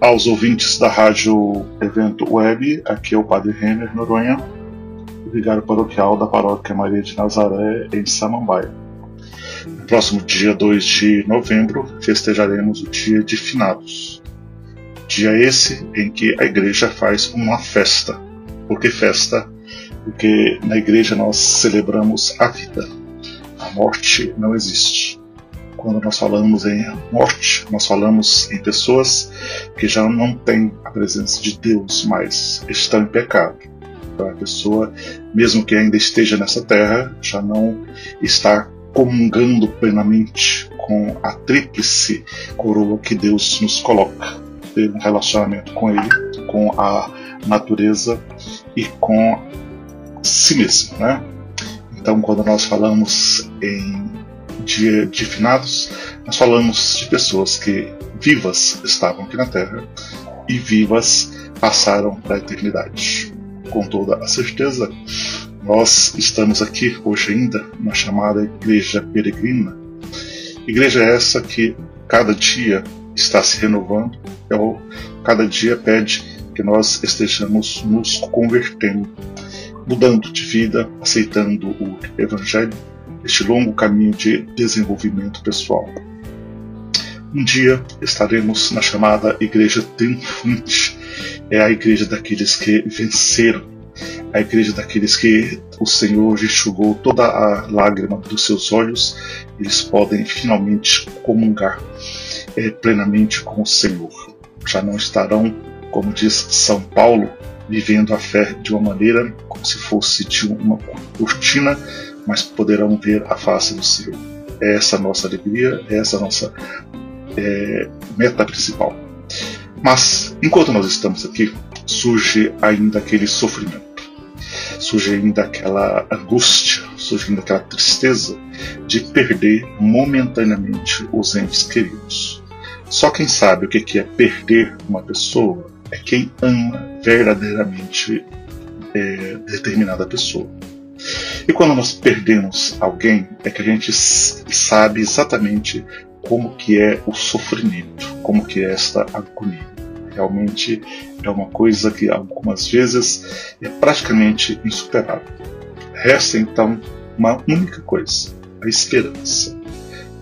aos ouvintes da Rádio Evento Web, aqui é o Padre Renner Noronha, vigário paroquial da Paróquia Maria de Nazaré, em Samambaia. No próximo dia 2 de novembro, festejaremos o Dia de Finados. Dia esse em que a igreja faz uma festa. Por que festa? Porque na igreja nós celebramos a vida. A morte não existe quando nós falamos em morte, nós falamos em pessoas que já não têm a presença de Deus, mas estão em pecado. Então, a pessoa, mesmo que ainda esteja nessa terra, já não está comungando plenamente com a tríplice coroa que Deus nos coloca. Ter um relacionamento com Ele, com a natureza e com si mesmo. Né? Então, quando nós falamos em de, de finados, nós falamos de pessoas que vivas estavam aqui na Terra e vivas passaram para a eternidade. Com toda a certeza, nós estamos aqui hoje ainda na chamada Igreja Peregrina. Igreja essa que cada dia está se renovando, ou cada dia pede que nós estejamos nos convertendo, mudando de vida, aceitando o Evangelho este longo caminho de desenvolvimento pessoal. Um dia estaremos na chamada Igreja Triunfante, é a igreja daqueles que venceram, a igreja daqueles que o Senhor enxugou toda a lágrima dos seus olhos, eles podem finalmente comungar é, plenamente com o Senhor. Já não estarão, como diz São Paulo, vivendo a fé de uma maneira como se fosse de uma cortina mas poderão ver a face do Senhor. É essa nossa alegria, é essa nossa é, meta principal. Mas, enquanto nós estamos aqui, surge ainda aquele sofrimento, surge ainda aquela angústia, surge ainda aquela tristeza de perder momentaneamente os entes queridos. Só quem sabe o que é perder uma pessoa é quem ama verdadeiramente é, determinada pessoa. E quando nós perdemos alguém, é que a gente sabe exatamente como que é o sofrimento, como que é esta agonia. Realmente é uma coisa que algumas vezes é praticamente insuperável. Resta então uma única coisa: a esperança.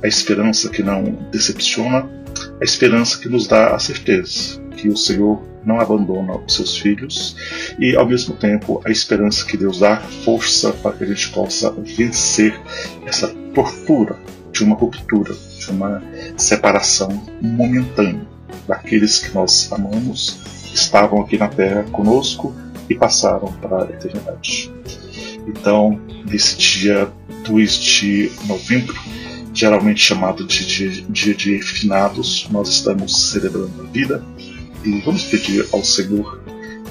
A esperança que não decepciona, a esperança que nos dá a certeza que o Senhor não abandona os seus filhos e, ao mesmo tempo, a esperança que Deus dá força para que a gente possa vencer essa tortura de uma ruptura, de uma separação momentânea daqueles que nós amamos, estavam aqui na Terra conosco e passaram para a eternidade. Então, nesse dia 2 de novembro, geralmente chamado de dia, dia de finados, nós estamos celebrando a vida, e vamos pedir ao Senhor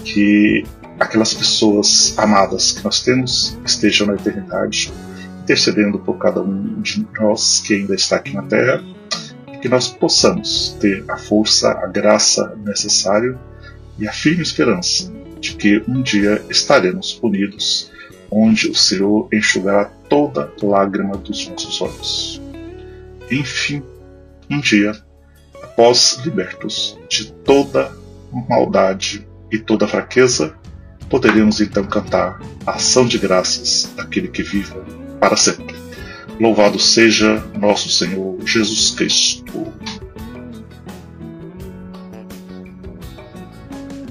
que aquelas pessoas amadas que nós temos estejam na eternidade, intercedendo por cada um de nós que ainda está aqui na Terra, que nós possamos ter a força, a graça necessária e a firme esperança de que um dia estaremos unidos, onde o Senhor enxugará toda lágrima dos nossos olhos. Enfim, um dia após libertos de toda maldade e toda fraqueza, poderemos então cantar a ação de graças daquele que vive para sempre. Louvado seja nosso Senhor Jesus Cristo.